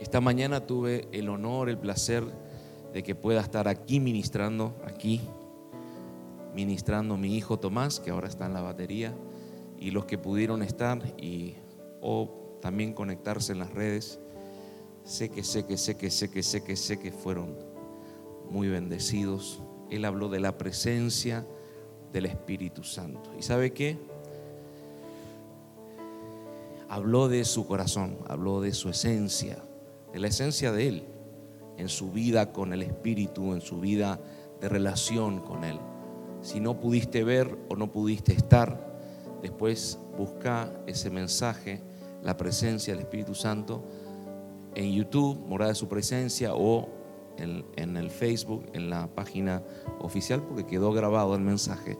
Esta mañana tuve el honor, el placer de que pueda estar aquí ministrando, aquí, ministrando mi hijo Tomás, que ahora está en la batería, y los que pudieron estar y o también conectarse en las redes. Sé que, sé que, sé que, sé que, sé que, sé que fueron muy bendecidos. Él habló de la presencia del Espíritu Santo. ¿Y sabe qué? Habló de su corazón, habló de su esencia, de la esencia de Él, en su vida con el Espíritu, en su vida de relación con Él. Si no pudiste ver o no pudiste estar, después busca ese mensaje, la presencia del Espíritu Santo, en YouTube, morada de su presencia, o en, el Facebook, en la página oficial, porque quedó grabado el mensaje.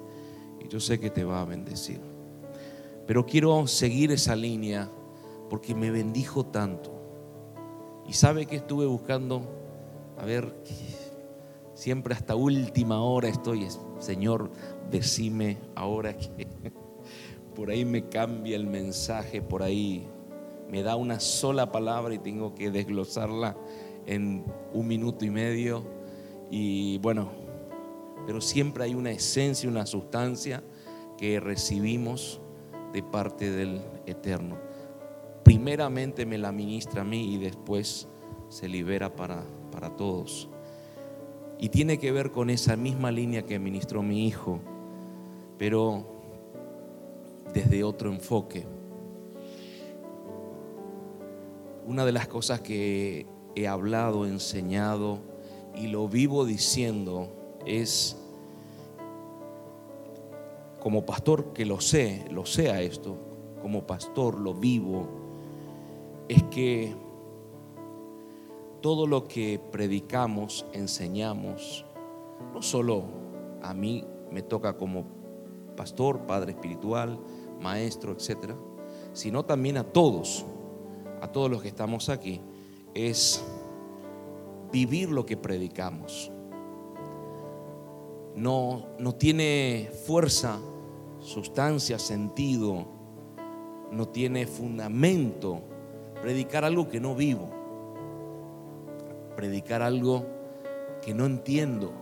Y yo sé que te va a bendecir. Pero quiero seguir esa línea porque me bendijo tanto. Y sabe que estuve buscando, a ver, siempre hasta última hora estoy, Señor, decime ahora que por ahí me cambia el mensaje, por ahí me da una sola palabra y tengo que desglosarla en un minuto y medio. Y bueno, pero siempre hay una esencia, una sustancia que recibimos de parte del Eterno. Primeramente me la ministra a mí y después se libera para, para todos. Y tiene que ver con esa misma línea que ministró mi hijo, pero desde otro enfoque. Una de las cosas que he hablado, enseñado y lo vivo diciendo es, como pastor que lo sé, lo sea esto, como pastor lo vivo, es que todo lo que predicamos, enseñamos, no solo a mí me toca como pastor, padre espiritual, maestro, etcétera, sino también a todos, a todos los que estamos aquí es vivir lo que predicamos. No, no tiene fuerza, sustancia, sentido, no tiene fundamento predicar algo que no vivo, predicar algo que no entiendo.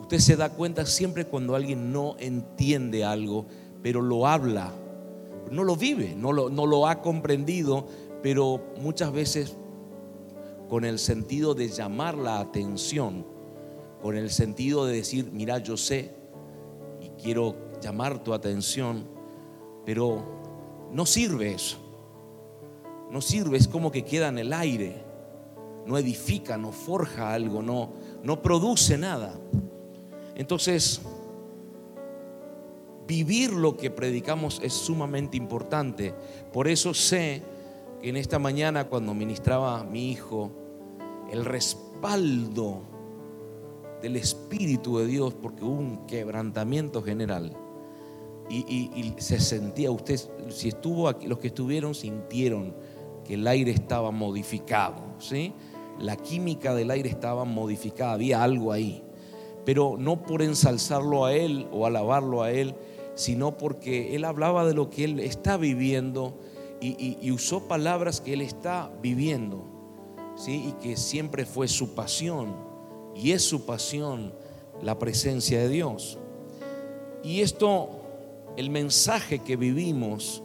Usted se da cuenta siempre cuando alguien no entiende algo, pero lo habla, no lo vive, no lo, ha comprendido, pero muchas veces con el sentido de llamar la atención, con el sentido de decir, mira, yo sé y quiero llamar tu atención, pero no sirve eso. No sirve, es como que queda en el aire, no edifica, no forja algo, no, no produce nada. Entonces, vivir lo que predicamos es sumamente importante. Por eso sé en esta mañana cuando ministraba a mi hijo, el respaldo del Espíritu de Dios, porque hubo un quebrantamiento general. Y, se sentía, usted, si estuvo aquí, los que estuvieron sintieron que el aire estaba modificado, ¿sí? La química del aire estaba modificada, había algo ahí. Pero no por ensalzarlo a él o alabarlo a él, sino porque él hablaba de lo que él está viviendo y, usó palabras que él está viviendo, ¿sí? y que siempre fue su pasión, y es su pasión la presencia de Dios. Y esto, el mensaje que vivimos,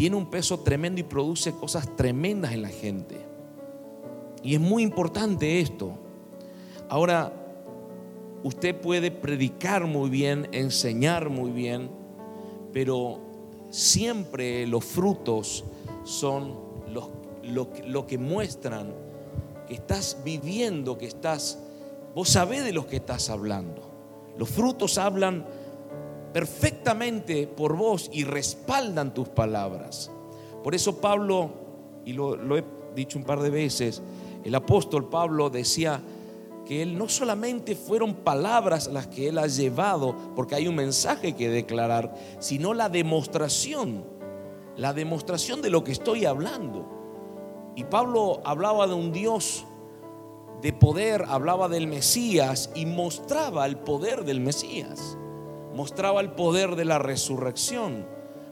tiene un peso tremendo y produce cosas tremendas en la gente. Y es muy importante esto. Ahora, usted puede predicar muy bien, enseñar muy bien, pero siempre los frutos son lo, que muestran que estás viviendo, que estás, vos sabés de lo que estás hablando. Los frutos hablan perfectamente por vos y respaldan tus palabras. Por eso Pablo, y lo he dicho un par de veces, el apóstol Pablo decía, que él no solamente fueron palabras las que él ha llevado, porque hay un mensaje que declarar, sino la demostración, la demostración de lo que estoy hablando. Y Pablo hablaba de un Dios de poder, hablaba del Mesías y mostraba el poder del Mesías, mostraba el poder de la resurrección,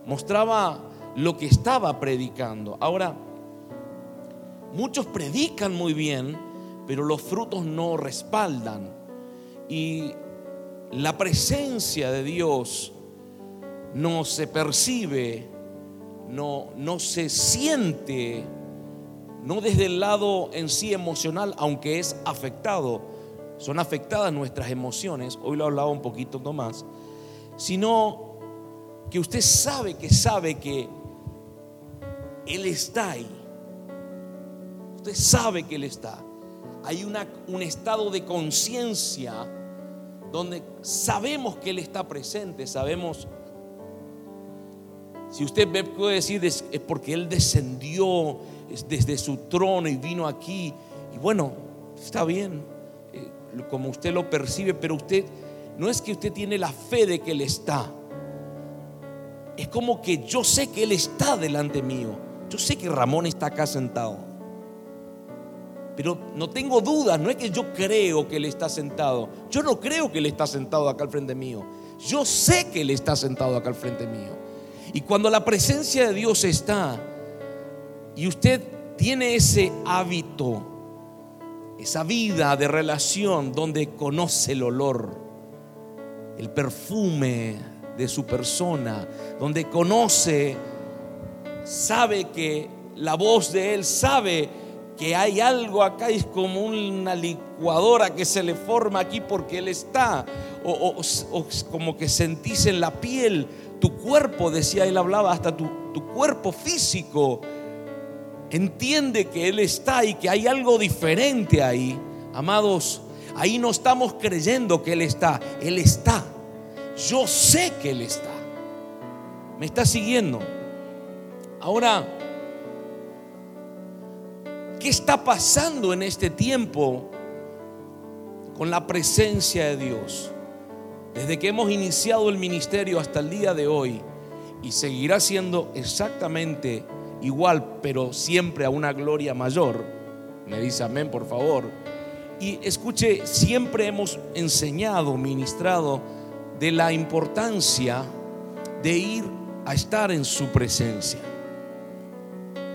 mostraba lo que estaba predicando. Ahora, muchos predican muy bien, pero los frutos no respaldan. Y la presencia de Dios no se percibe, no, no se siente, no desde el lado en sí emocional, aunque es afectado, son afectadas nuestras emociones, hoy lo hablaba un poquito más, sino que usted sabe que sabe que Él está ahí. Usted sabe que Él está. Hay una, un estado de conciencia donde sabemos que Él está presente, sabemos si usted puede decir es porque Él descendió desde su trono y vino aquí. Y bueno, está bien, como usted lo percibe, pero usted no es que usted tiene la fe de que Él está. Es como que yo sé que Él está delante mío. Yo sé que Ramón está acá sentado. Pero no tengo dudas, no es que yo creo que Él está sentado. Yo no creo que Él está sentado acá al frente mío. Yo sé que Él está sentado acá al frente mío. Y cuando la presencia de Dios está y usted tiene ese hábito, esa vida de relación donde conoce el olor, el perfume de su persona, donde conoce, sabe que la voz de Él sabe que hay algo acá, es como una licuadora que se le forma aquí porque Él está, o, como que sentís en la piel tu cuerpo, decía él, hablaba hasta tu, tu cuerpo físico, entiende que Él está y que hay algo diferente ahí. Amados, ahí no estamos creyendo que Él está, Él está. Yo sé que Él está. ¿Me está siguiendo? Ahora, ¿qué está pasando en este tiempo con la presencia de Dios? desde que hemos iniciado el ministerio hasta el día de hoy, y seguirá siendo exactamente igual, pero siempre a una gloria mayor. Me dice amén, por favor. Y escuche, siempre hemos enseñado, ministrado de la importancia de ir a estar en su presencia.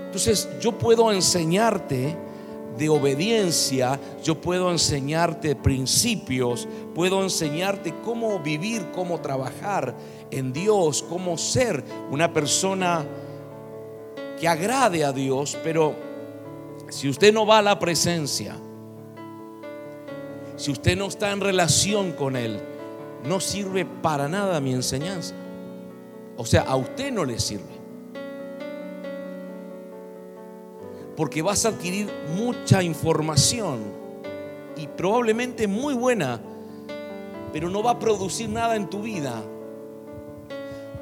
Entonces yo puedo enseñarte de obediencia, yo puedo enseñarte principios, puedo enseñarte cómo vivir, cómo trabajar en Dios, cómo ser una persona que agrade a Dios, pero si usted no va a la presencia, si usted no está en relación con Él, no sirve para nada mi enseñanza. O sea, a usted no le sirve. porque vas a adquirir mucha información y probablemente muy buena, pero no va a producir nada en tu vida,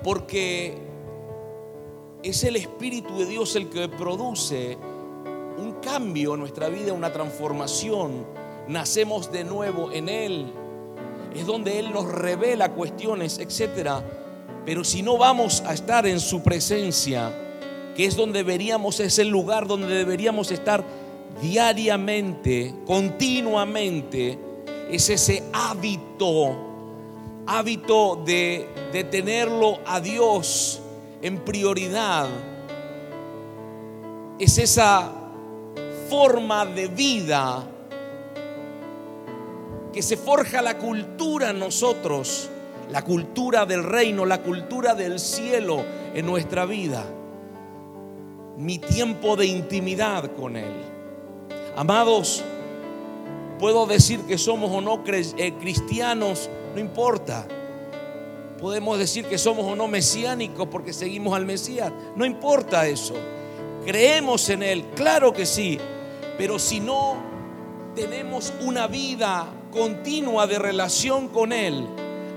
porque es el Espíritu de Dios el que produce un cambio en nuestra vida, una transformación. Nacemos de nuevo en Él. Es donde Él nos revela cuestiones, etcétera. Pero si no vamos a estar en su presencia, que es donde deberíamos, es el lugar donde deberíamos estar diariamente, continuamente, es ese hábito, hábito de, de tenerlo a Dios en prioridad. Es esa forma de vida que se forja la cultura en nosotros, la cultura del reino, la cultura del cielo en nuestra vida mi tiempo de intimidad con Él. Amados, puedo decir que somos o no eh, cristianos, no importa. Podemos decir que somos o no mesiánicos porque seguimos al Mesías, no importa eso. Creemos en Él, claro que sí, pero si no tenemos una vida continua de relación con Él,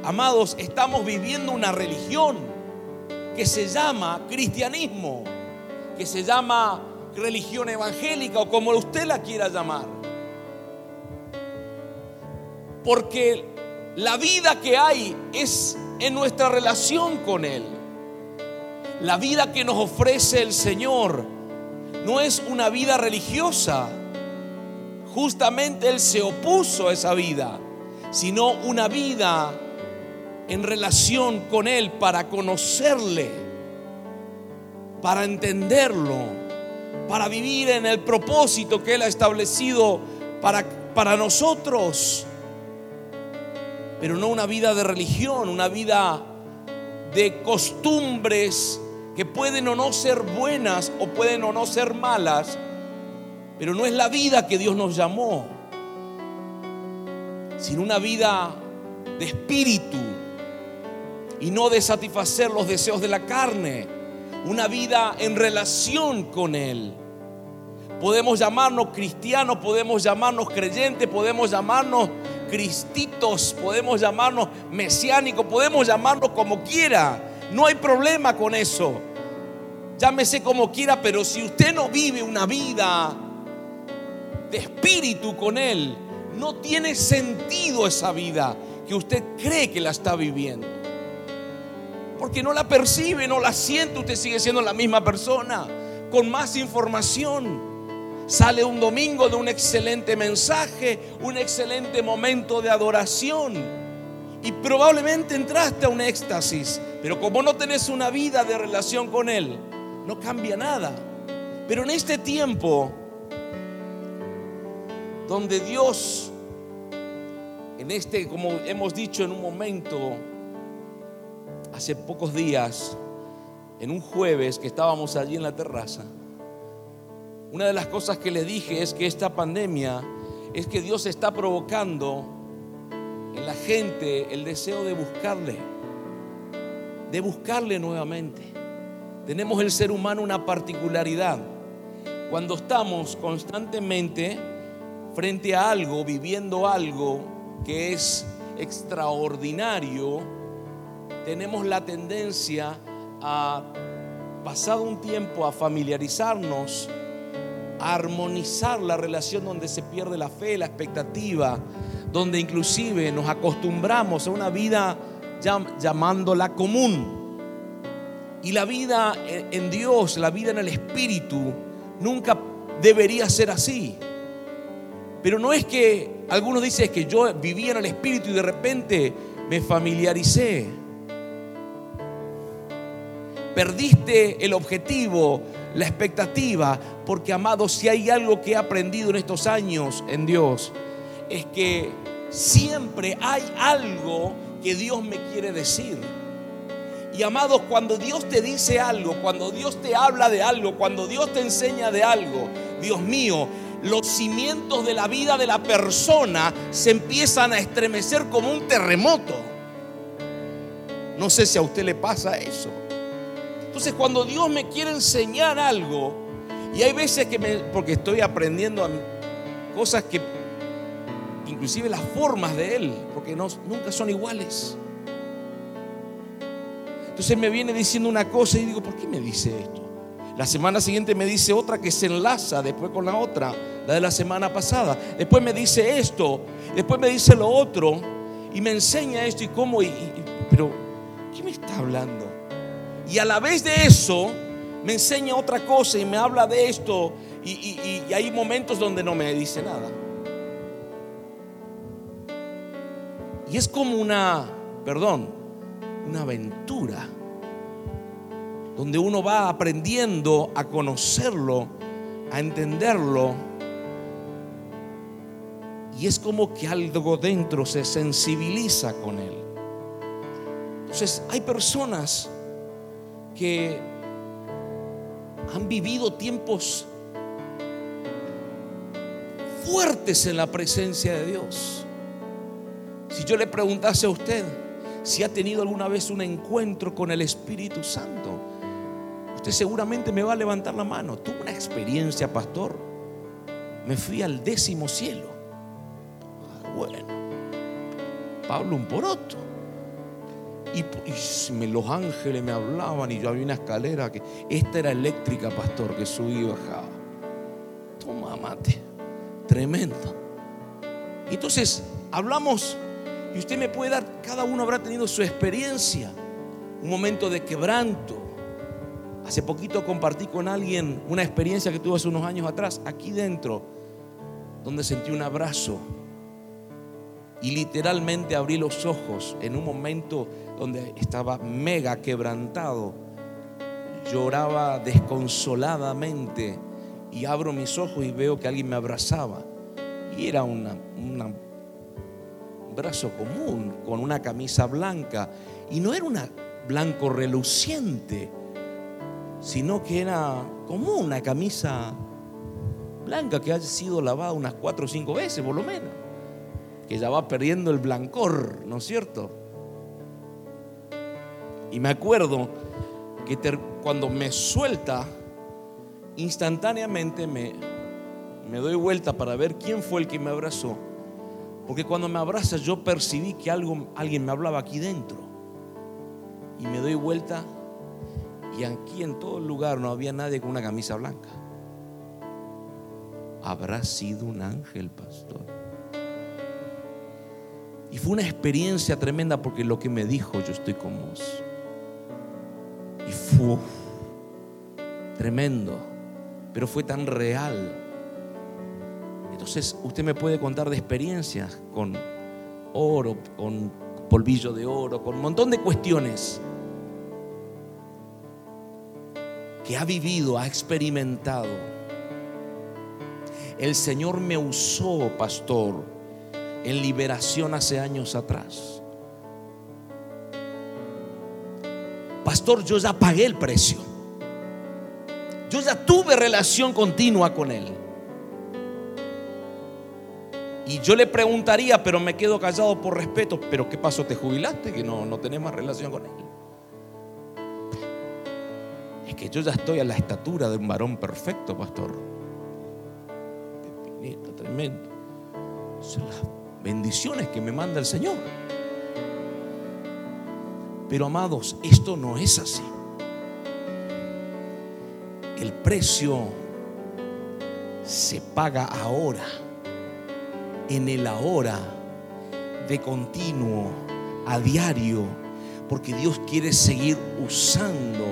amados, estamos viviendo una religión que se llama cristianismo que se llama religión evangélica o como usted la quiera llamar. Porque la vida que hay es en nuestra relación con Él. La vida que nos ofrece el Señor no es una vida religiosa. Justamente Él se opuso a esa vida, sino una vida en relación con Él para conocerle para entenderlo, para vivir en el propósito que Él ha establecido para, para nosotros. Pero no una vida de religión, una vida de costumbres que pueden o no ser buenas o pueden o no ser malas, pero no es la vida que Dios nos llamó, sino una vida de espíritu y no de satisfacer los deseos de la carne, una vida en relación con Él. Podemos llamarnos cristianos, podemos llamarnos creyentes, podemos llamarnos cristitos, podemos llamarnos mesiánicos, podemos llamarnos como quiera. No hay problema con eso. Llámese como quiera, pero si usted no vive una vida de espíritu con Él, no tiene sentido esa vida que usted cree que la está viviendo. Porque no la percibe, no la siente, usted sigue siendo la misma persona, con más información. Sale un domingo de un excelente mensaje, un excelente momento de adoración. Y probablemente entraste a un éxtasis, pero como no tenés una vida de relación con Él, no cambia nada. Pero en este tiempo, donde Dios, en este, como hemos dicho en un momento, hace pocos días, en un jueves que estábamos allí en la terraza, una de las cosas que le dije es que esta pandemia es que Dios está provocando en la gente el deseo de buscarle, de buscarle nuevamente. Tenemos el ser humano una particularidad. Cuando estamos constantemente frente a algo, viviendo algo que es extraordinario, tenemos la tendencia a, pasado un tiempo, a familiarizarnos, armonizar la relación donde se pierde la fe, la expectativa, donde inclusive nos acostumbramos a una vida llamándola común. Y la vida en Dios, la vida en el Espíritu, nunca debería ser así. Pero no es que algunos dicen que yo vivía en el Espíritu y de repente me familiaricé. Perdiste el objetivo, la expectativa, porque amado, si hay algo que he aprendido en estos años en Dios, es que siempre hay algo que Dios me quiere decir. Y amados, cuando Dios te dice algo, cuando Dios te habla de algo, cuando Dios te enseña de algo, Dios mío, los cimientos de la vida de la persona se empiezan a estremecer como un terremoto. No sé si a usted le pasa eso. Entonces cuando Dios me quiere enseñar algo, y hay veces que me, porque estoy aprendiendo cosas que, inclusive las formas de Él, porque no, nunca son iguales. Entonces me viene diciendo una cosa y digo, ¿por qué me dice esto? La semana siguiente me dice otra que se enlaza después con la otra, la de la semana pasada. Después me dice esto, después me dice lo otro y me enseña esto y cómo, y, pero ¿qué me está hablando? Y a la vez de eso me enseña otra cosa y me habla de esto y, y hay momentos donde no me dice nada. Y es como una, perdón, una aventura donde uno va aprendiendo a conocerlo, a entenderlo. Y es como que algo dentro se sensibiliza con él. Entonces hay personas que han vivido tiempos fuertes en la presencia de Dios. Si yo le preguntase a usted, si ha tenido alguna vez un encuentro con el Espíritu Santo, usted seguramente me va a levantar la mano. Tuve una experiencia, pastor. Me fui al décimo cielo. Ah, bueno, Pablo un poroto. Y, los ángeles me hablaban y yo había una escalera que esta era eléctrica, pastor, que subía y bajaba. Toma mate, tremendo. Entonces, hablamos y usted me puede dar, cada uno habrá tenido su experiencia, un momento de quebranto. Hace poquito compartí con alguien una experiencia que tuve hace unos años atrás, aquí dentro, donde sentí un abrazo. Y literalmente abrí los ojos en un momento donde estaba mega quebrantado. Lloraba desconsoladamente y abro mis ojos y veo que alguien me abrazaba. Y era una, un brazo común, con una camisa blanca. Y no era un blanco reluciente, sino que era como una camisa blanca que ha sido lavada unas cuatro o cinco veces por lo menos, que ya va perdiendo el blancor, ¿no es cierto? Y me acuerdo que cuando me suelta, instantáneamente me, me doy vuelta para ver quién fue el que me abrazó. Porque cuando me abraza yo percibí que algo, alguien me hablaba aquí dentro. Y me doy vuelta y aquí en todo el lugar no había nadie con una camisa blanca. Habrá sido un ángel, pastor. Y fue una experiencia tremenda porque lo que me dijo, yo estoy con vos. Y fue tremendo, pero fue tan real. Entonces usted me puede contar de experiencias con oro, con polvillo de oro, con un montón de cuestiones que ha vivido, ha experimentado. El Señor me usó, pastor, en liberación hace años atrás. Pastor, yo ya pagué el precio. Yo ya tuve relación continua con Él. Y yo le preguntaría, pero me quedo callado por respeto, pero ¿qué pasó? ¿Te jubilaste? Que no, no tenés más relación con Él que yo ya estoy a la estatura de un varón perfecto, pastor. tremendo. Son las bendiciones que me manda el Señor. Pero amados, esto no es así. El precio se paga ahora, en el ahora, de continuo, a diario, porque Dios quiere seguir usando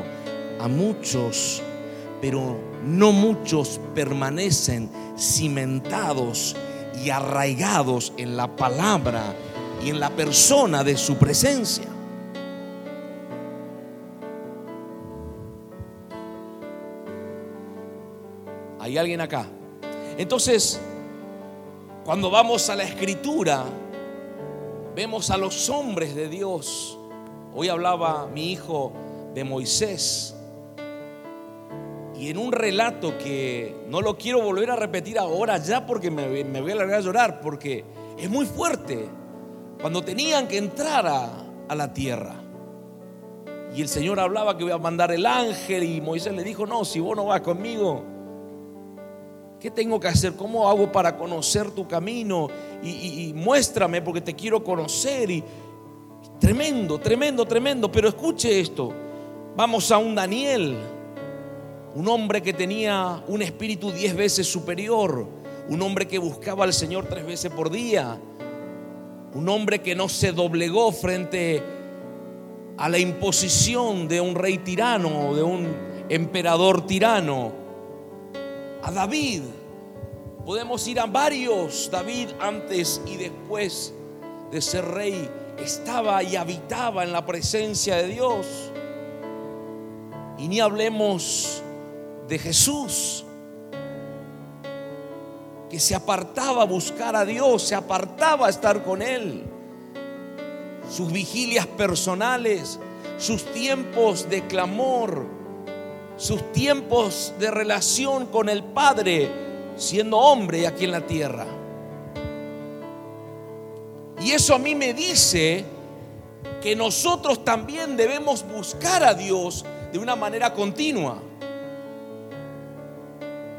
a muchos, pero no muchos permanecen cimentados y arraigados en la palabra y en la persona de su presencia. ¿Hay alguien acá? Entonces, cuando vamos a la escritura, vemos a los hombres de Dios. Hoy hablaba mi hijo de Moisés. Y en un relato que no lo quiero volver a repetir ahora ya porque me, voy a largar a llorar, porque es muy fuerte. Cuando tenían que entrar a, la tierra. Y el Señor hablaba que voy a mandar el ángel y Moisés le dijo, no, si vos no vas conmigo, ¿qué tengo que hacer? ¿Cómo hago para conocer tu camino? Y, y muéstrame porque te quiero conocer. Y tremendo, tremendo, tremendo. Pero escuche esto. Vamos a un Daniel un hombre que tenía un espíritu diez veces superior, un hombre que buscaba al Señor tres veces por día, un hombre que no se doblegó frente a la imposición de un rey tirano o de un emperador tirano, a David. Podemos ir a varios, David antes y después de ser rey estaba y habitaba en la presencia de Dios. Y ni hablemos de Jesús, que se apartaba a buscar a Dios, se apartaba a estar con Él. Sus vigilias personales, sus tiempos de clamor, sus tiempos de relación con el Padre, siendo hombre aquí en la tierra. Y eso a mí me dice que nosotros también debemos buscar a Dios de una manera continua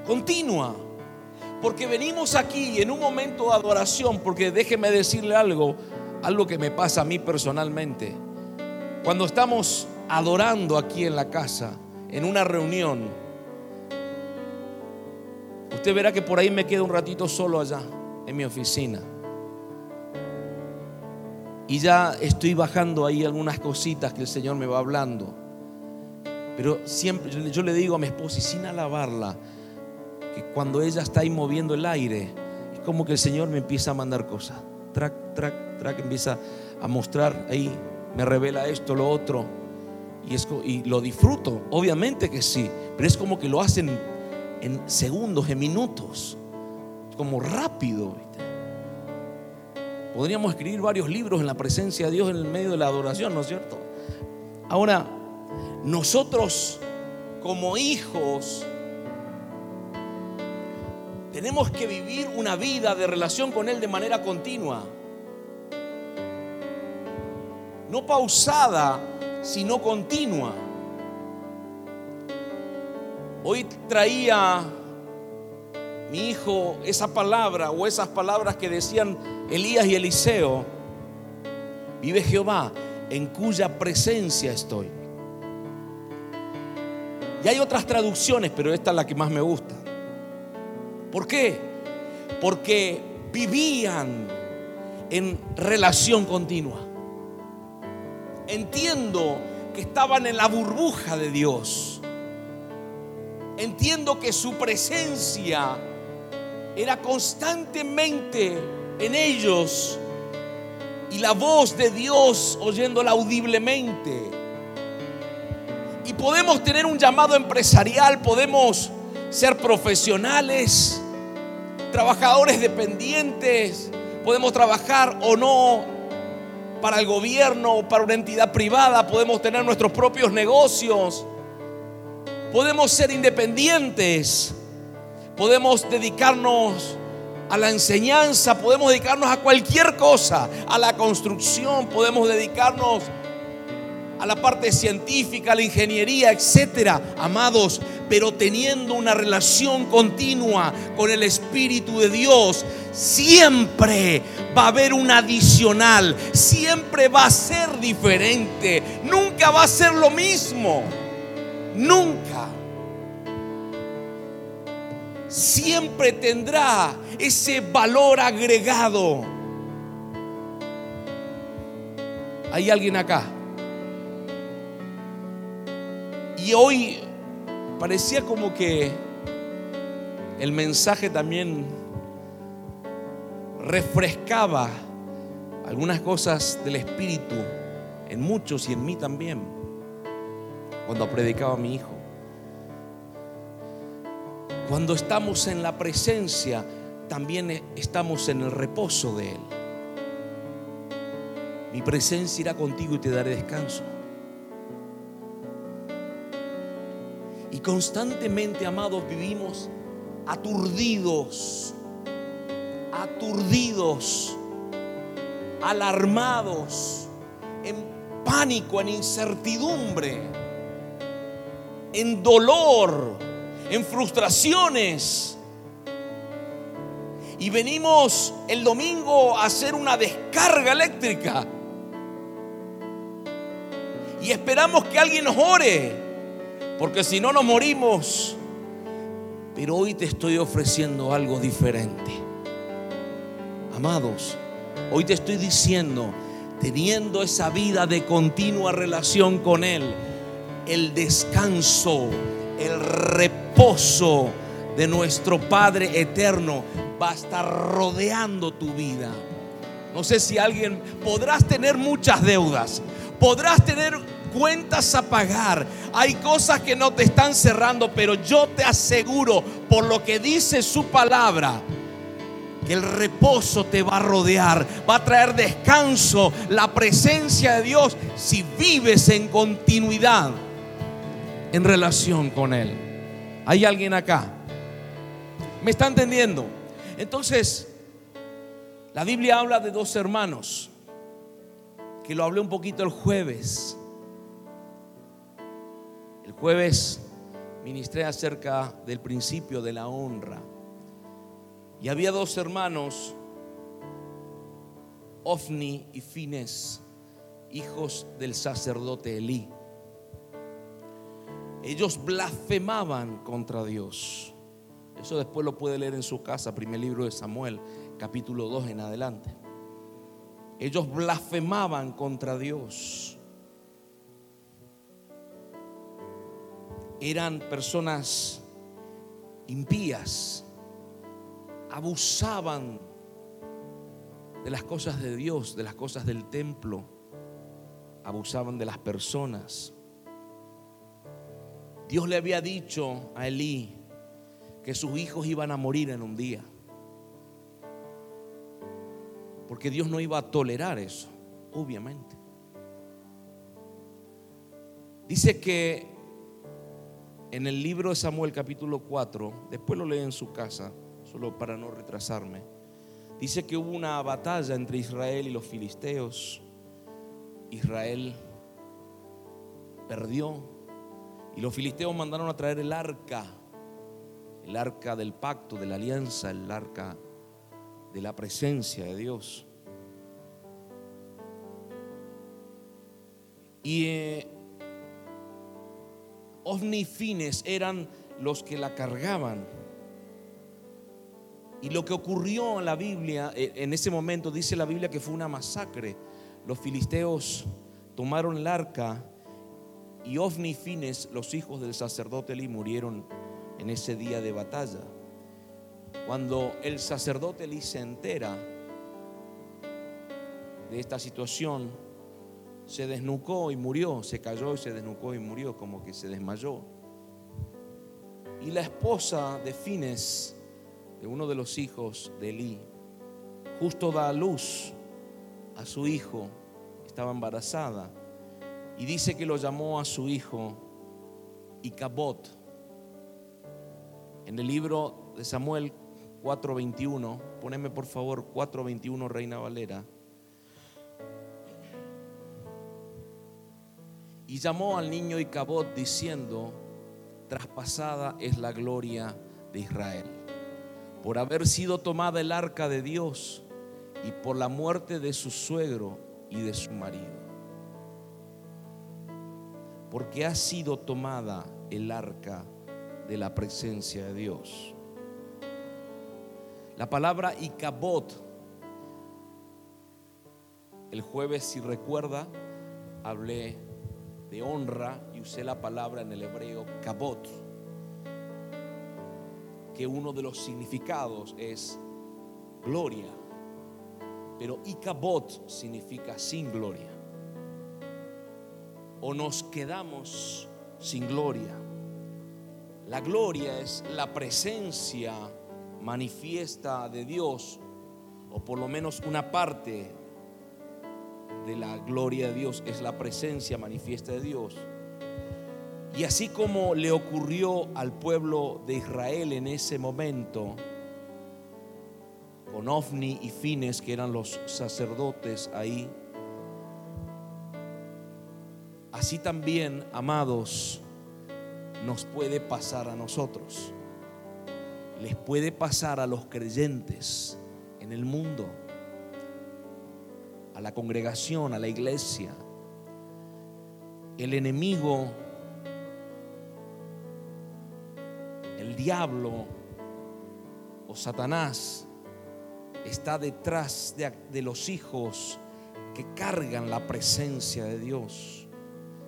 continua. Porque venimos aquí en un momento de adoración, porque déjeme decirle algo, algo que me pasa a mí personalmente. Cuando estamos adorando aquí en la casa, en una reunión, usted verá que por ahí me quedo un ratito solo allá, en mi oficina. Y ya estoy bajando ahí algunas cositas que el Señor me va hablando. Pero siempre yo le digo a mi esposa, y sin alabarla, que cuando ella está ahí moviendo el aire, es como que el Señor me empieza a mandar cosas. Track, track, track, empieza a mostrar ahí, me revela esto, lo otro. Y, es, y lo disfruto, obviamente que sí, pero es como que lo hacen en segundos, en minutos, como rápido. Podríamos escribir varios libros en la presencia de Dios en el medio de la adoración, ¿no es cierto? Ahora, nosotros como hijos tenemos que vivir una vida de relación con Él de manera continua. No pausada, sino continua. Hoy traía mi hijo esa palabra o esas palabras que decían Elías y Eliseo. Vive Jehová, en cuya presencia estoy. Y hay otras traducciones, pero esta es la que más me gusta. ¿Por qué? Porque vivían en relación continua. Entiendo que estaban en la burbuja de Dios. Entiendo que su presencia era constantemente en ellos y la voz de Dios oyéndola audiblemente. Y podemos tener un llamado empresarial, podemos ser profesionales, trabajadores dependientes, podemos trabajar o no para el gobierno o para una entidad privada, podemos tener nuestros propios negocios, podemos ser independientes, podemos dedicarnos a la enseñanza, podemos dedicarnos a cualquier cosa, a la construcción, podemos dedicarnos a la parte científica, a la ingeniería, etcétera, amados, pero teniendo una relación continua con el Espíritu de Dios, siempre va a haber un adicional, siempre va a ser diferente, nunca va a ser lo mismo, nunca. Siempre tendrá ese valor agregado. ¿Hay alguien acá? Y hoy parecía como que el mensaje también refrescaba algunas cosas del Espíritu en muchos y en mí también, cuando predicaba a mi hijo. Cuando estamos en la presencia, también estamos en el reposo de Él. Mi presencia irá contigo y te daré descanso. Y constantemente, amados, vivimos aturdidos, aturdidos, alarmados, en pánico, en incertidumbre, en dolor, en frustraciones. Y venimos el domingo a hacer una descarga eléctrica. Y esperamos que alguien nos ore porque si no nos morimos. Pero hoy te estoy ofreciendo algo diferente. Amados, hoy te estoy diciendo, teniendo esa vida de continua relación con Él, el descanso, el reposo de nuestro Padre eterno va a estar rodeando tu vida. No sé si alguien podrás tener muchas deudas, podrás tener cuentas a pagar, hay cosas que no te están cerrando, pero yo te aseguro, por lo que dice su palabra, que el reposo te va a rodear, va a traer descanso, la presencia de Dios, si vives en continuidad en relación con Él. ¿Hay alguien acá? ¿Me está entendiendo? Entonces, la Biblia habla de dos hermanos, que lo hablé un poquito el jueves. Jueves ministré acerca del principio de la honra. Y había dos hermanos, Ofni y Fines, hijos del sacerdote Elí. Ellos blasfemaban contra Dios. Eso después lo puede leer en su casa, primer libro de Samuel, capítulo 2 en adelante. Ellos blasfemaban contra Dios. Eran personas impías, abusaban de las cosas de Dios, de las cosas del templo, abusaban de las personas. Dios le había dicho a Elí que sus hijos iban a morir en un día. Porque Dios no iba a tolerar eso, obviamente. Dice que en el libro de Samuel capítulo 4, después lo lee en su casa, solo para no retrasarme, dice que hubo una batalla entre Israel y los filisteos. Israel perdió y los filisteos mandaron a traer el arca, el arca del pacto, de la alianza, el arca de la presencia de Dios. Y eh, Fines eran los que la cargaban. Y lo que ocurrió en la Biblia, eh, en ese momento dice la Biblia que fue una masacre. Los filisteos tomaron el arca y Ofni Fines, los hijos del sacerdote Eli, murieron en ese día de batalla. Cuando el sacerdote Eli se entera de esta situación, se desnucó y murió, se cayó y se desnucó y murió, como que se desmayó. Y la esposa de Fines, de uno de los hijos de Eli justo da a luz a su hijo, estaba embarazada, y dice que lo llamó a su hijo Icabot. En el libro de Samuel 4:21, poneme por favor 4:21 Reina Valera. Y llamó al niño Icabot diciendo, traspasada es la gloria de Israel, por haber sido tomada el arca de Dios y por la muerte de su suegro y de su marido. Porque ha sido tomada el arca de la presencia de Dios. La palabra Icabot, el jueves, si recuerda, hablé de honra y usé la palabra en el hebreo kabot, que uno de los significados es gloria, pero ikabot significa sin gloria, o nos quedamos sin gloria. La gloria es la presencia manifiesta de Dios, o por lo menos una parte de la gloria de Dios, es la presencia manifiesta de Dios. Y así como le ocurrió al pueblo de Israel en ese momento, con Ofni y Fines, que eran los sacerdotes ahí, así también, amados, nos puede pasar a nosotros. Les puede pasar a los creyentes en el mundo a la congregación, a la iglesia. El enemigo, el diablo o Satanás está detrás de, los hijos que cargan la presencia de Dios,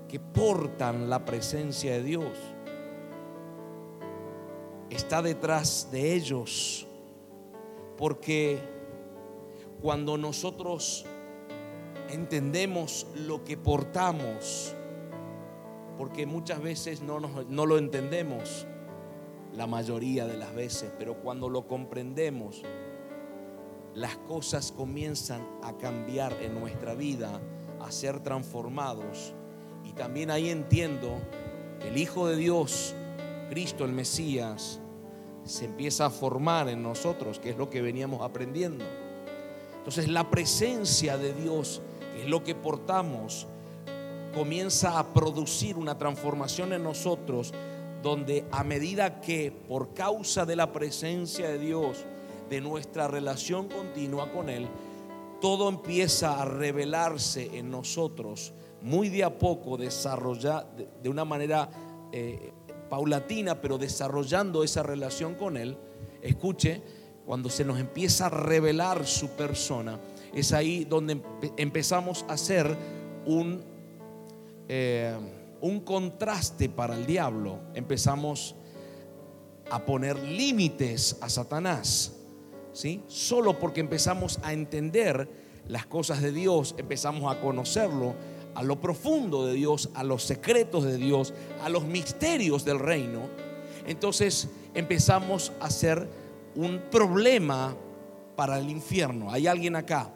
que portan la presencia de Dios. Está detrás de ellos porque cuando nosotros entendemos lo que portamos, porque muchas veces no, no lo entendemos, la mayoría de las veces, pero cuando lo comprendemos, las cosas comienzan a cambiar en nuestra vida, a ser transformados. Y también ahí entiendo que el Hijo de Dios, Cristo el Mesías, se empieza a formar en nosotros, que es lo que veníamos aprendiendo. Entonces la presencia de Dios es lo que portamos, comienza a producir una transformación en nosotros donde a medida que por causa de la presencia de Dios, de nuestra relación continua con Él, todo empieza a revelarse en nosotros muy de a poco, desarrollar de una manera eh, paulatina, pero desarrollando esa relación con Él. Escuche, cuando se nos empieza a revelar su persona, es ahí donde empezamos a hacer un, eh, un contraste para el diablo. Empezamos a poner límites a Satanás. ¿sí? Solo porque empezamos a entender las cosas de Dios, empezamos a conocerlo, a lo profundo de Dios, a los secretos de Dios, a los misterios del reino. entonces empezamos a ser un problema para el infierno. Hay alguien acá.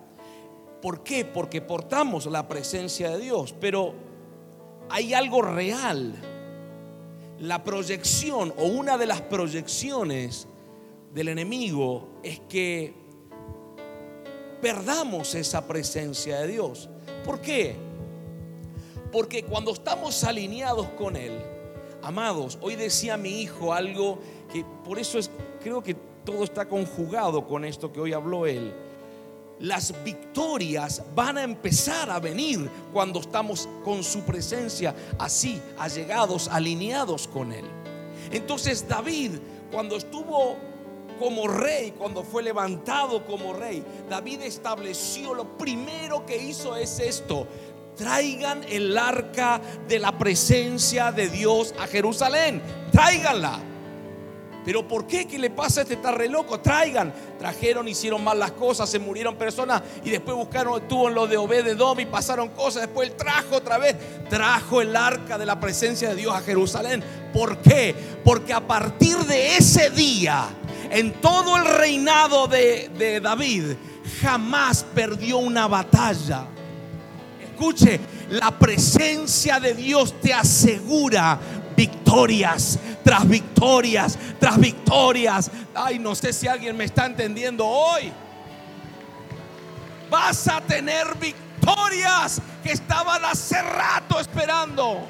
¿Por qué? Porque portamos la presencia de Dios, pero hay algo real. La proyección o una de las proyecciones del enemigo es que perdamos esa presencia de Dios. ¿Por qué? Porque cuando estamos alineados con Él, amados, hoy decía mi hijo algo que por eso es, creo que todo está conjugado con esto que hoy habló Él. Las victorias van a empezar a venir cuando estamos con su presencia así, allegados, alineados con Él. Entonces David, cuando estuvo como rey, cuando fue levantado como rey, David estableció, lo primero que hizo es esto, traigan el arca de la presencia de Dios a Jerusalén, tráiganla. Pero ¿por qué? ¿Qué le pasa a este tarre loco? Traigan. Trajeron, hicieron mal las cosas, se murieron personas y después buscaron, tuvo lo de Obededom y pasaron cosas. Después él trajo otra vez, trajo el arca de la presencia de Dios a Jerusalén. ¿Por qué? Porque a partir de ese día en todo el reinado de, David, jamás perdió una batalla. Escuche, la presencia de Dios te asegura victorias tras victorias, tras victorias. Ay, no sé si alguien me está entendiendo hoy. Vas a tener victorias que estaban hace rato esperando.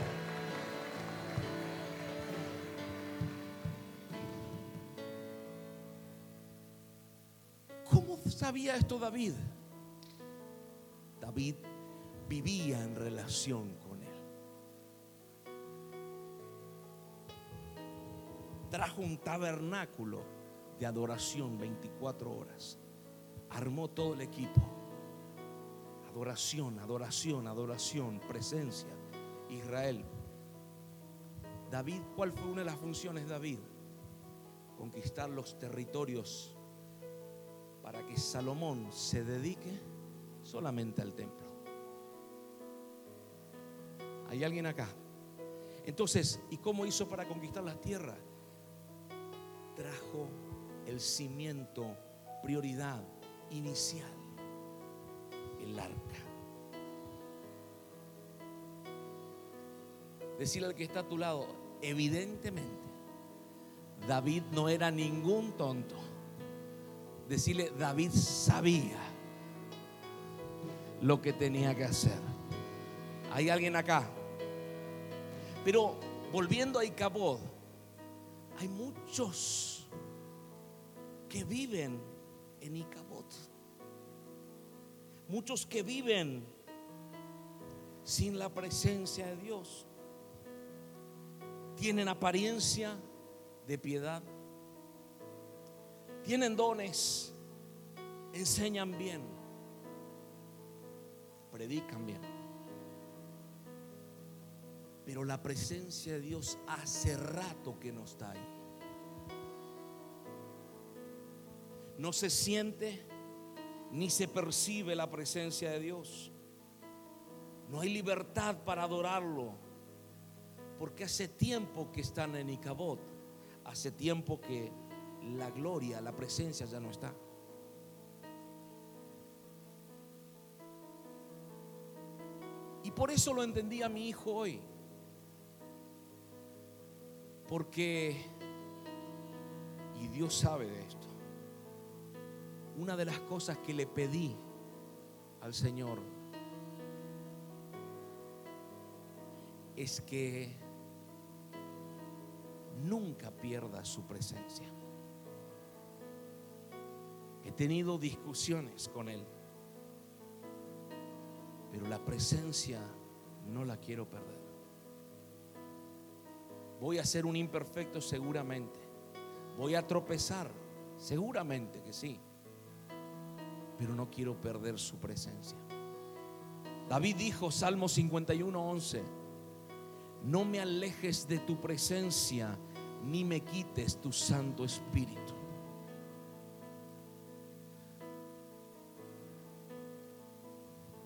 sabía esto David? David vivía en relación Trajo un tabernáculo de adoración 24 horas. Armó todo el equipo. Adoración, adoración, adoración, presencia. Israel. David, ¿cuál fue una de las funciones de David? Conquistar los territorios para que Salomón se dedique solamente al templo. ¿Hay alguien acá? Entonces, ¿y cómo hizo para conquistar las tierras? Trajo el cimiento, prioridad inicial, el arca. Decirle al que está a tu lado, evidentemente, David no era ningún tonto decirle, David sabía lo que tenía que hacer. ¿Hay alguien acá? Pero volviendo a Icabod, hay muchos que viven en Icabod. Muchos que viven sin la presencia de Dios. Tienen apariencia de piedad tienen dones, enseñan bien, predican bien. Pero la presencia de Dios hace rato que no está ahí. No se siente ni se percibe la presencia de Dios. No hay libertad para adorarlo. Porque hace tiempo que están en Icabod. Hace tiempo que la gloria, la presencia ya no está. Y por eso lo entendía mi hijo hoy. Porque, y Dios sabe de esto, una de las cosas que le pedí al Señor es que nunca pierda su presencia. He tenido discusiones con Él. Pero la presencia no la quiero perder. Voy a ser un imperfecto seguramente. Voy a tropezar seguramente que sí. Pero no quiero perder su presencia. David dijo, Salmo 51, 11, no me alejes de tu presencia, ni me quites tu Santo Espíritu.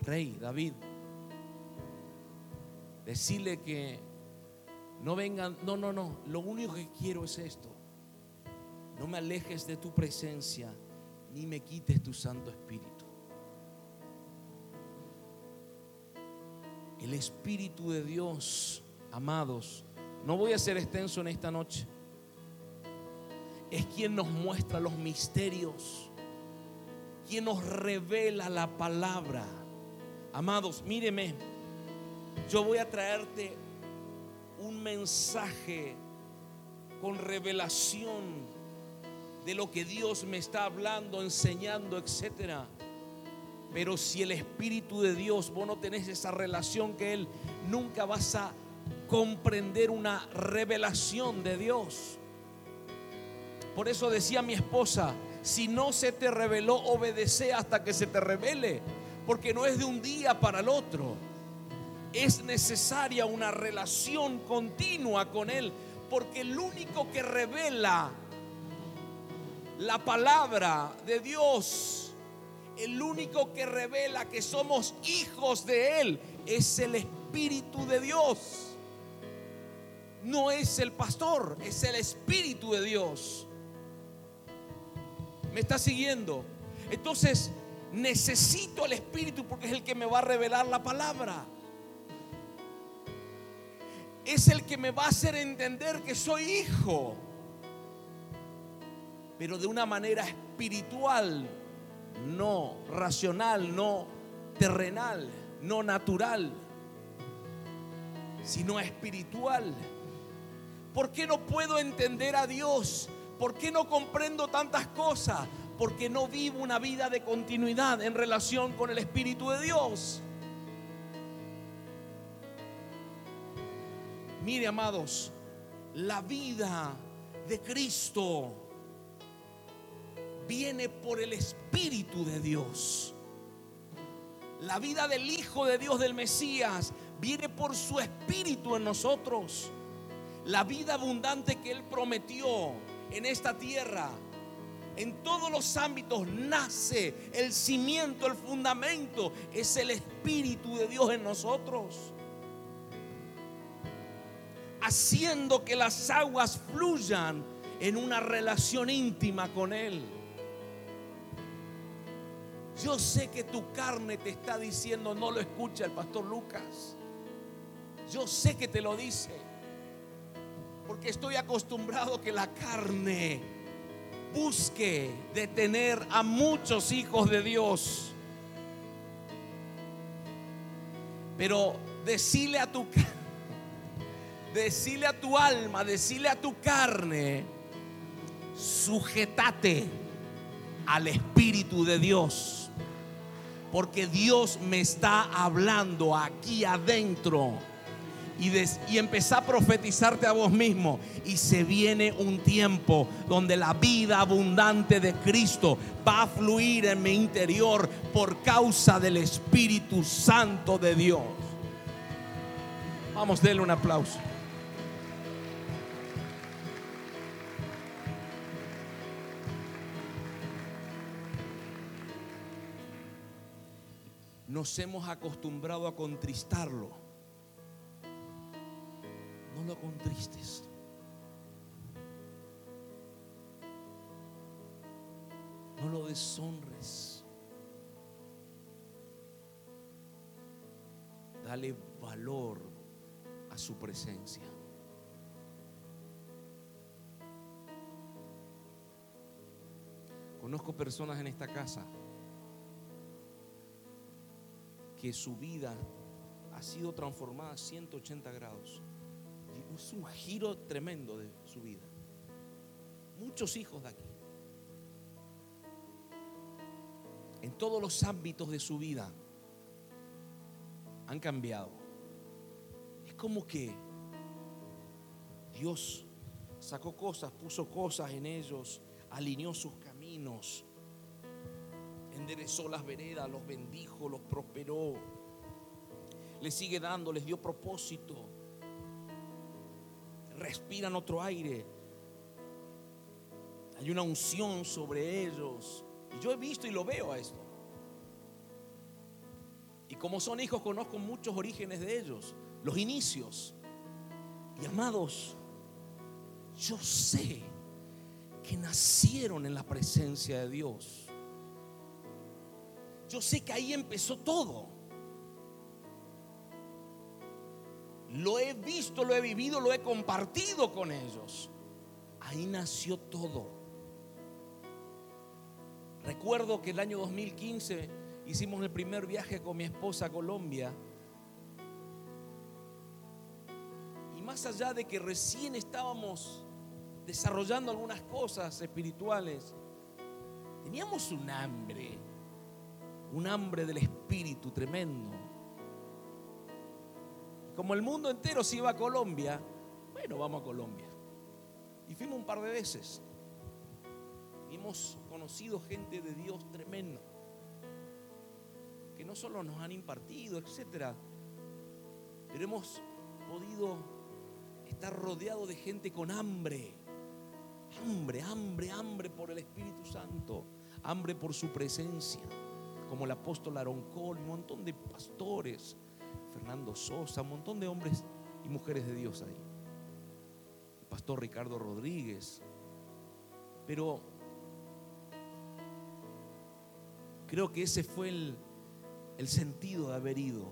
rey David, decirle que No vengan, no, no, no. Lo único que quiero es esto. No me alejes de tu presencia, ni me quites tu Santo Espíritu. El Espíritu de Dios, amados, no voy a ser extenso en esta noche. Es quien nos muestra los misterios, quien nos revela la palabra. Amados, míreme, yo voy a traerte un mensaje con revelación de lo que Dios me está hablando, enseñando, etcétera. Pero si el Espíritu de Dios, vos no tenés esa relación que Él, nunca vas a comprender una revelación de Dios. Por eso decía mi esposa, si no se te reveló, obedece hasta que se te revele, porque no es de un día para el otro. Es necesaria una relación continua con Él, porque el único que revela la palabra de Dios el único que revela que somos hijos de Él es el Espíritu de Dios. No es el pastor, es el Espíritu de Dios. ¿Me está siguiendo? Entonces, necesito el Espíritu porque es el que me va a revelar la palabra. Es el que me va a hacer entender que soy hijo. Pero de una manera espiritual, no racional, no terrenal, no natural, sino espiritual. ¿Por qué no puedo entender a Dios? ¿Por qué no comprendo tantas cosas? Porque no vivo una vida de continuidad en relación con el Espíritu de Dios. Mire, amados, la vida de Cristo viene por el Espíritu de Dios. La vida del Hijo de Dios, del Mesías, viene por su Espíritu en nosotros. La vida abundante que Él prometió en esta tierra, en todos los ámbitos nace el cimiento, el fundamento, es el Espíritu de Dios en nosotros. Haciendo que las aguas fluyan en una relación íntima con Él. Yo sé que tu carne te está diciendo, no lo escucha el pastor Lucas. Yo sé que te lo dice. Porque estoy acostumbrado que la carne busque detener a muchos hijos de Dios. Pero decile a tu decile a tu alma, decile a tu carne, sujetate al Espíritu de Dios porque Dios me está hablando aquí adentro. Y, y empezá a profetizarte a vos mismo. Y se viene un tiempo donde la vida abundante de Cristo va a fluir en mi interior por causa del Espíritu Santo de Dios. Vamos, denle un aplauso. Nos hemos acostumbrado a contristarlo. No lo contristes. No lo deshonres. Dale valor a su presencia. Conozco personas en esta casa que su vida ha sido transformada a 180 grados. Es un giro tremendo de su vida. Muchos hijos de aquí. En todos los ámbitos de su vida han cambiado. Es como que Dios sacó cosas, puso cosas en ellos, alineó sus caminos enderezó las veredas, los bendijo, los prosperó. Les sigue dando, les dio propósito. Respiran otro aire. Hay una unción sobre ellos. Y yo he visto y lo veo a esto. Y como son hijos, conozco muchos orígenes de ellos, los inicios. Y amados, yo sé que nacieron en la presencia de Dios. Yo sé que ahí empezó todo. Lo he visto, lo he vivido, lo he compartido con ellos. Ahí nació todo. Recuerdo que el año 2015 hicimos el primer viaje con mi esposa a Colombia. Y más allá de que recién estábamos desarrollando algunas cosas espirituales, teníamos un hambre, un hambre del espíritu tremendo. Como el mundo entero se iba a Colombia, bueno, vamos a Colombia. Y fuimos un par de veces. hemos conocido gente de Dios tremendo. Que no solo nos han impartido, etcétera, pero hemos podido estar rodeados de gente con hambre. Hambre, hambre, hambre por el Espíritu Santo. Hambre por su presencia. Como el apóstol Cole, un montón de pastores Fernando Sosa, un montón de hombres y mujeres de Dios ahí. El pastor Ricardo Rodríguez. Pero creo que ese fue el, el sentido de haber ido.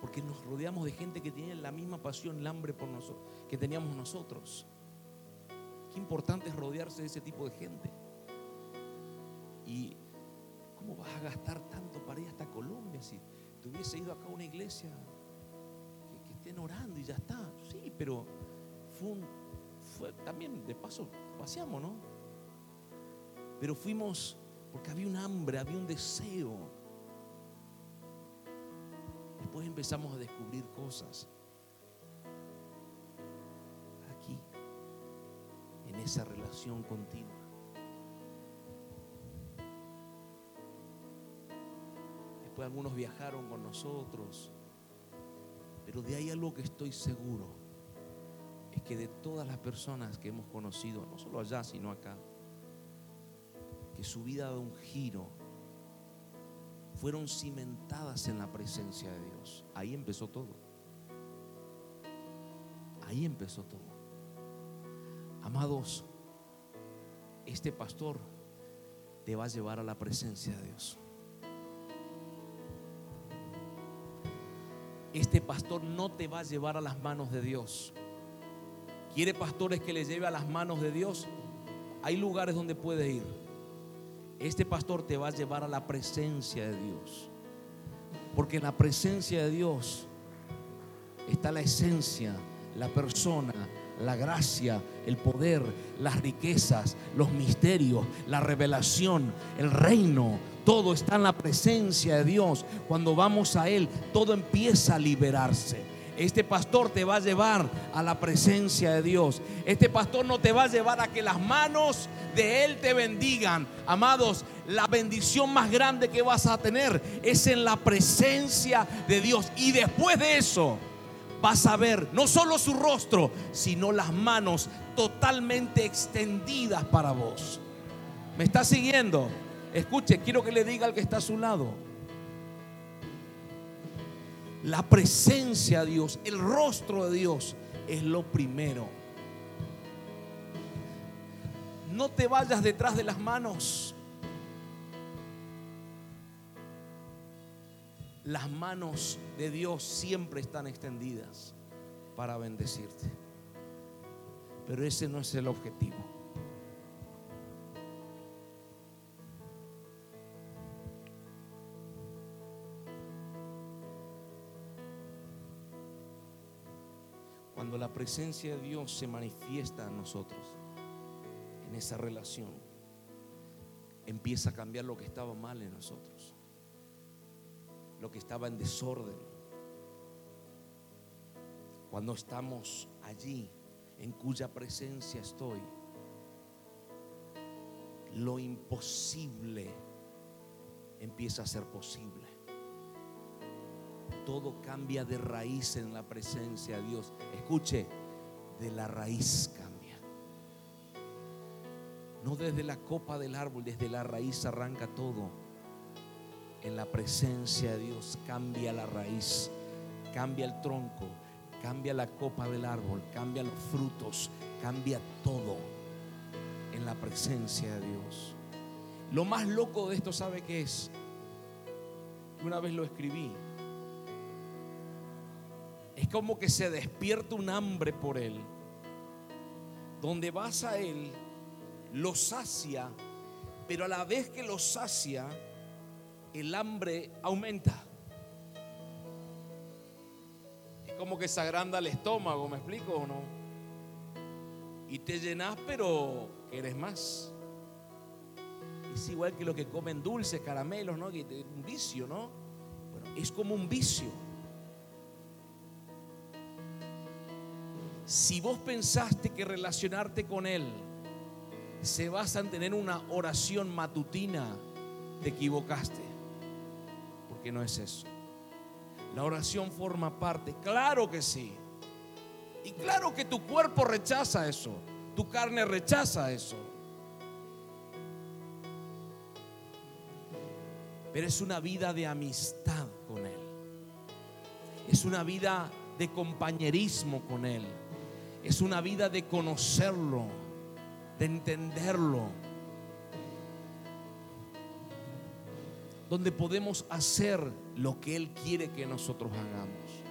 Porque nos rodeamos de gente que tiene la misma pasión, el hambre por nosotros, que teníamos nosotros. Qué importante es rodearse de ese tipo de gente. Y ¿Cómo vas a gastar tanto para ir hasta Colombia si te hubiese ido acá a una iglesia que, estén orando y ya está? Sí, pero fue, fue también, de paso, paseamos, ¿no? Pero fuimos porque había un hambre, había un deseo. Después empezamos a descubrir cosas. Aquí, en esa relación continua. Algunos viajaron con nosotros. Pero de ahí algo que estoy seguro es que de todas las personas que hemos conocido, no solo allá, sino acá, que su vida da un giro, fueron cimentadas en la presencia de Dios. Ahí empezó todo. Ahí empezó todo. Amados, este pastor te va a llevar a la presencia de Dios. Este pastor no te va a llevar a las manos de Dios. ¿Quiere pastores que le lleve a las manos de Dios? Hay lugares donde puede ir. Este pastor te va a llevar a la presencia de Dios. Porque en la presencia de Dios está la esencia, la persona, la gracia, el poder, las riquezas, los misterios, la revelación, el reino. Todo está en la presencia de Dios. Cuando vamos a Él, todo empieza a liberarse. Este pastor te va a llevar a la presencia de Dios. Este pastor no te va a llevar a que las manos de Él te bendigan. Amados, la bendición más grande que vas a tener es en la presencia de Dios. Y después de eso, vas a ver no solo su rostro, sino las manos totalmente extendidas para vos. ¿Me está siguiendo? Escuche, quiero que le diga al que está a su lado. La presencia de Dios, el rostro de Dios es lo primero. No te vayas detrás de las manos. las manos de Dios siempre están extendidas para bendecirte. Pero ese no es el objetivo. Cuando la presencia de Dios se manifiesta en nosotros, en esa relación, empieza a cambiar lo que estaba mal en nosotros lo que estaba en desorden. Cuando estamos allí, en cuya presencia estoy, lo imposible empieza a ser posible. Todo cambia de raíz en la presencia de Dios. Escuche, de la raíz cambia. No desde la copa del árbol, desde la raíz arranca todo en la presencia de Dios cambia la raíz cambia el tronco, cambia la copa del árbol, cambia los frutos, cambia todo en la presencia de Dios. Lo más loco de esto, ¿sabe qué es? Una vez lo escribí. Es como que se despierta un hambre por Él. Donde vas a Él, lo sacia, pero a la vez que lo sacia, el hambre aumenta. Es como que se agranda el estómago, ¿me explico o no? Y te llenas, pero quieres más. Es igual que lo que comen dulces, caramelos, ¿no? Un vicio, ¿no? Bueno, es como un vicio. Si vos pensaste que relacionarte con Él se basa en tener una oración matutina, te equivocaste. Porque no es eso. La oración forma parte, claro que sí. Y claro que tu cuerpo rechaza eso, tu carne rechaza eso. Pero es una vida de amistad con Él. Es una vida de compañerismo con Él. Es una vida de conocerlo, de entenderlo. Donde podemos hacer lo que Él quiere que nosotros hagamos.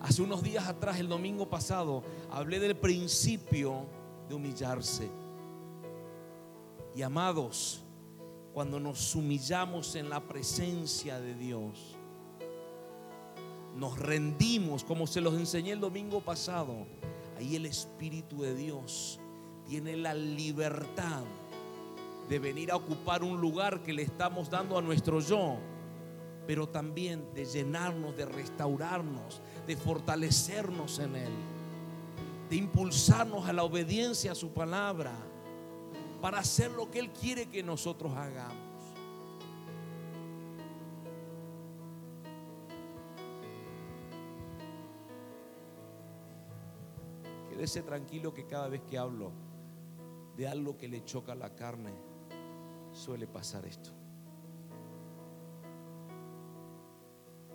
Hace unos días atrás, el domingo pasado, hablé del principio de humillarse. Y amados, cuando nos humillamos en la presencia de Dios, nos rendimos, como se los enseñé el domingo pasado, ahí el Espíritu de Dios tiene la libertad de venir a ocupar un lugar que le estamos dando a nuestro yo, pero también de llenarnos, de restaurarnos, de fortalecernos en Él, de impulsarnos a la obediencia a su palabra, para hacer lo que Él quiere que nosotros hagamos. Tranquilo que cada vez que hablo de algo que le choca la carne, suele pasar esto.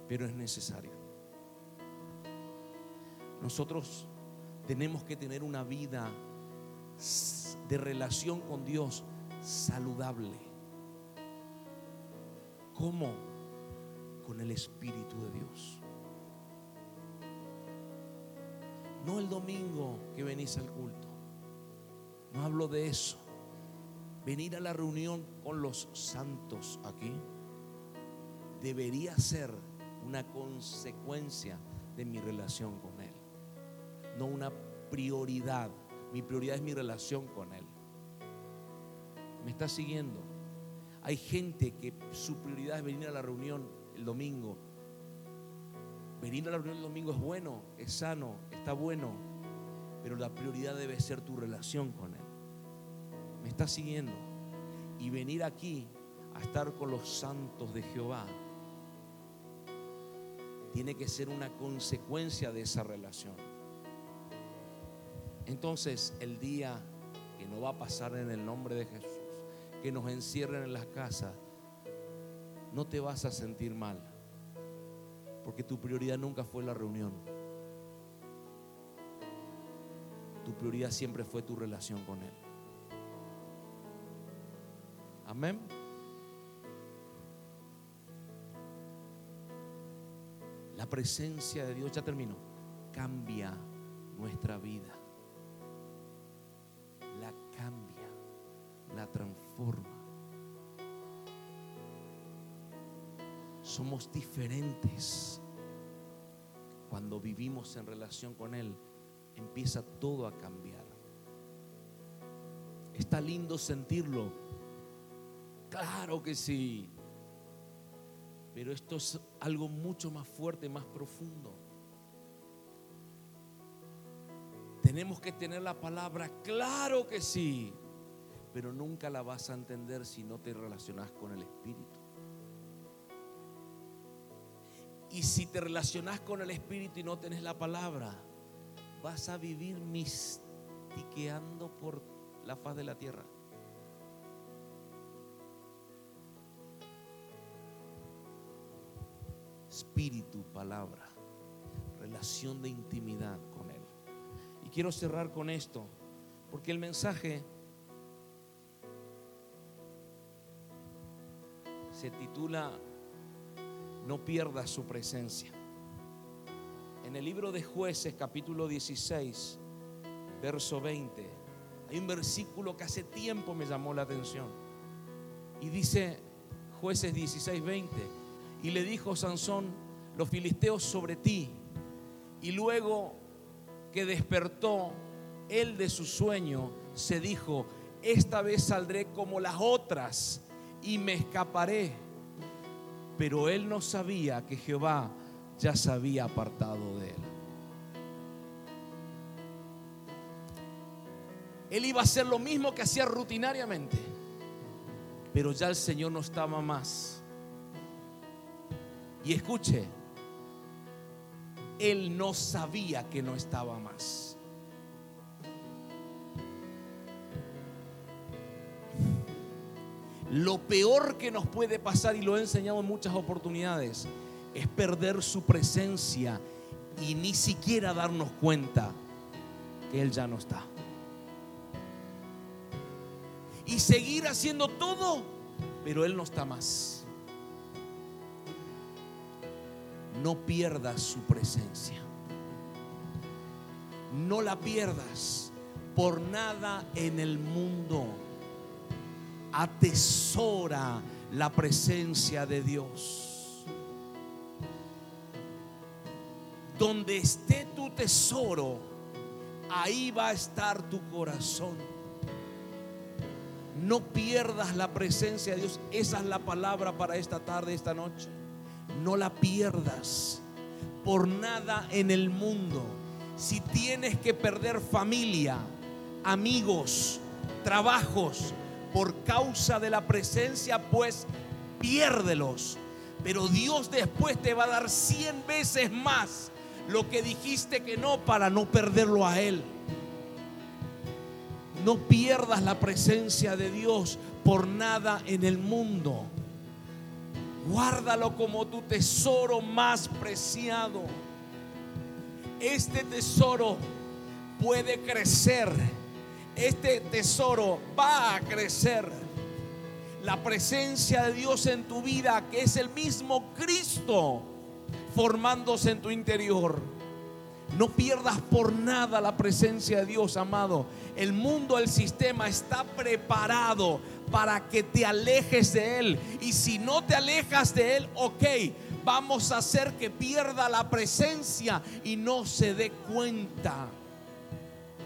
Pero es necesario. Nosotros tenemos que tener una vida de relación con Dios saludable. ¿Cómo? Con el Espíritu de Dios. No el domingo que venís al culto. No hablo de eso. Venir a la reunión con los santos aquí debería ser una consecuencia de mi relación con Él. No una prioridad. Mi prioridad es mi relación con Él. ¿Me está siguiendo? Hay gente que su prioridad es venir a la reunión el domingo Venir a la reunión el domingo es bueno, es sano, está bueno, pero la prioridad debe ser tu relación con Él. ¿Me estás siguiendo? Y venir aquí a estar con los santos de Jehová tiene que ser una consecuencia de esa relación. Entonces, el día que no va a pasar en el nombre de Jesús, que nos encierren en las casas, no te vas a sentir mal porque tu prioridad nunca fue la reunión. Tu prioridad siempre fue tu relación con Él. Amén. La presencia de Dios, ya terminó, cambia nuestra vida. La cambia, la transforma. Somos diferentes. Cuando vivimos en relación con Él, empieza todo a cambiar. Está lindo sentirlo. Claro que sí. Pero esto es algo mucho más fuerte, más profundo. Tenemos que tener la palabra, claro que sí. Pero nunca la vas a entender si no te relacionas con el Espíritu. Y si te relacionas con el Espíritu y no tenés la palabra, vas a vivir mistiqueando por la faz de la tierra. Espíritu, palabra. relación de intimidad con Él. Y quiero cerrar con esto, porque el mensaje se titula No pierdas su presencia. En el libro de jueces capítulo 16, verso 20, hay un versículo que hace tiempo me llamó la atención. Y dice jueces 16, 20, y le dijo Sansón, los filisteos sobre ti. Y luego que despertó él de su sueño, se dijo, esta vez saldré como las otras y me escaparé. Pero él no sabía que Jehová ya se había apartado de él. Él iba a hacer lo mismo que hacía rutinariamente, pero ya el Señor no estaba más. Y escuche, él no sabía que no estaba más. Lo peor que nos puede pasar, y lo he enseñado en muchas oportunidades, es perder su presencia y ni siquiera darnos cuenta que Él ya no está. Y seguir haciendo todo, pero Él no está más. No pierdas su presencia. No la pierdas por nada en el mundo atesora la presencia de Dios. Donde esté tu tesoro, ahí va a estar tu corazón. No pierdas la presencia de Dios. Esa es la palabra para esta tarde, esta noche. No la pierdas por nada en el mundo. Si tienes que perder familia, amigos, trabajos, por causa de la presencia, pues piérdelos. Pero Dios después te va a dar cien veces más lo que dijiste que no para no perderlo a Él. No pierdas la presencia de Dios por nada en el mundo. Guárdalo como tu tesoro más preciado. Este tesoro puede crecer este tesoro va a crecer. La presencia de Dios en tu vida, que es el mismo Cristo formándose en tu interior. No pierdas por nada la presencia de Dios, amado. El mundo, el sistema está preparado para que te alejes de Él. Y si no te alejas de Él, ok, vamos a hacer que pierda la presencia y no se dé cuenta.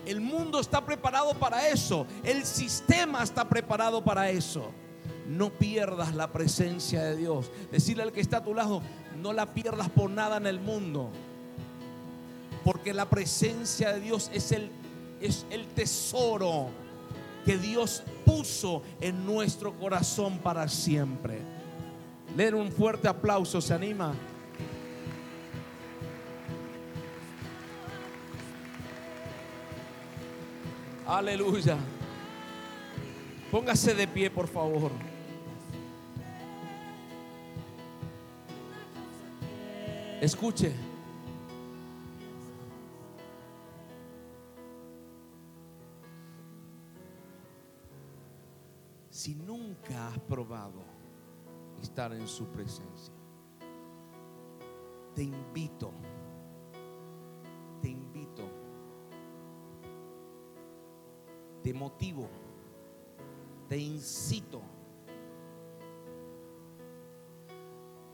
El mundo está preparado para eso. El sistema está preparado para eso. No pierdas la presencia de Dios. Decirle al que está a tu lado, no la pierdas por nada en el mundo. Porque la presencia de Dios es el, es el tesoro que Dios puso en nuestro corazón para siempre. Leen un fuerte aplauso, ¿se anima? Aleluya. Póngase de pie, por favor. Escuche. Si nunca has probado estar en su presencia, te invito, te motivo, te incito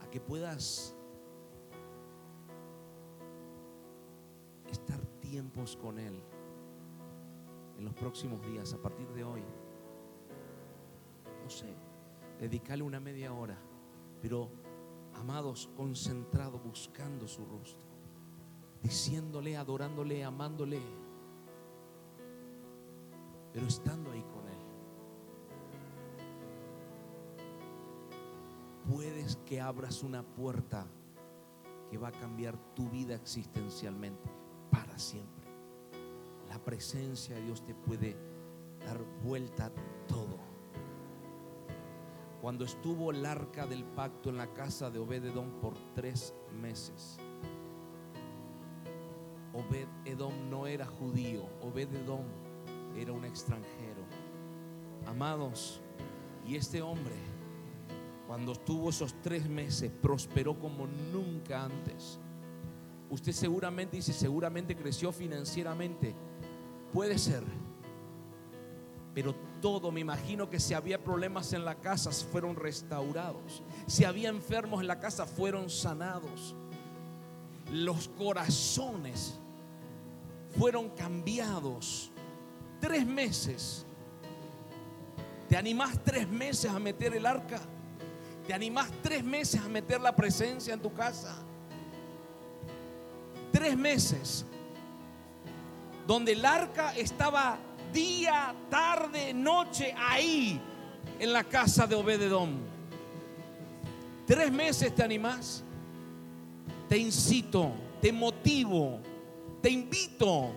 a que puedas estar tiempos con Él en los próximos días, a partir de hoy. No sé, dedicarle una media hora, pero amados, concentrado, buscando su rostro, diciéndole, adorándole, amándole pero estando ahí con Él. Puedes que abras una puerta que va a cambiar tu vida existencialmente para siempre. La presencia de Dios te puede dar vuelta a todo. Cuando estuvo el arca del pacto en la casa de Obededón por tres meses, Obed Edom no era judío, Obed Edom era un extranjero. Amados, y este hombre, cuando estuvo esos tres meses, prosperó como nunca antes. Usted seguramente dice, seguramente creció financieramente. Puede ser. Pero todo, me imagino que si había problemas en la casa, fueron restaurados. Si había enfermos en la casa, fueron sanados. Los corazones fueron cambiados. Tres meses. ¿Te animás tres meses a meter el arca? ¿Te animás tres meses a meter la presencia en tu casa? Tres meses. Donde el arca estaba día, tarde, noche ahí en la casa de Obededón. Tres meses te animás. Te incito, te motivo, te invito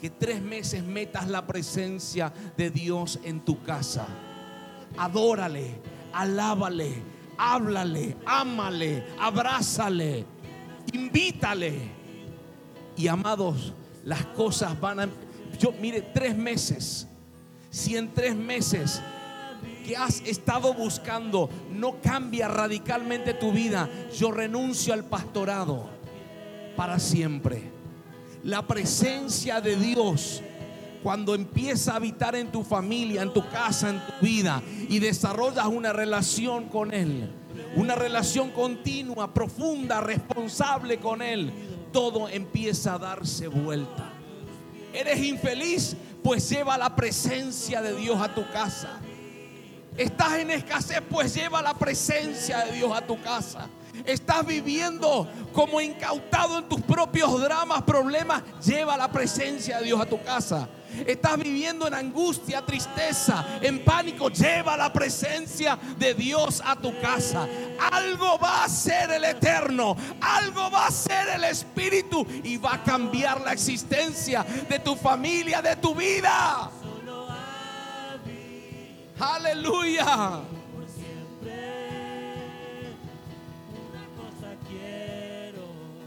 que tres meses metas la presencia de Dios en tu casa. Adórale, alábale, háblale, ámale, abrázale, invítale. Y amados, las cosas van a... Yo, mire, tres meses. Si en tres meses que has estado buscando no cambia radicalmente tu vida, yo renuncio al pastorado para siempre. La presencia de Dios cuando empieza a habitar en tu familia, en tu casa, en tu vida y desarrollas una relación con Él, una relación continua, profunda, responsable con Él, todo empieza a darse vuelta. Eres infeliz, pues lleva la presencia de Dios a tu casa. Estás en escasez, pues lleva la presencia de Dios a tu casa. Estás viviendo como incautado en tus propios dramas, problemas, lleva la presencia de Dios a tu casa. Estás viviendo en angustia, tristeza, en pánico, lleva la presencia de Dios a tu casa. Algo va a ser el eterno, algo va a ser el Espíritu y va a cambiar la existencia de tu familia, de tu vida. Aleluya.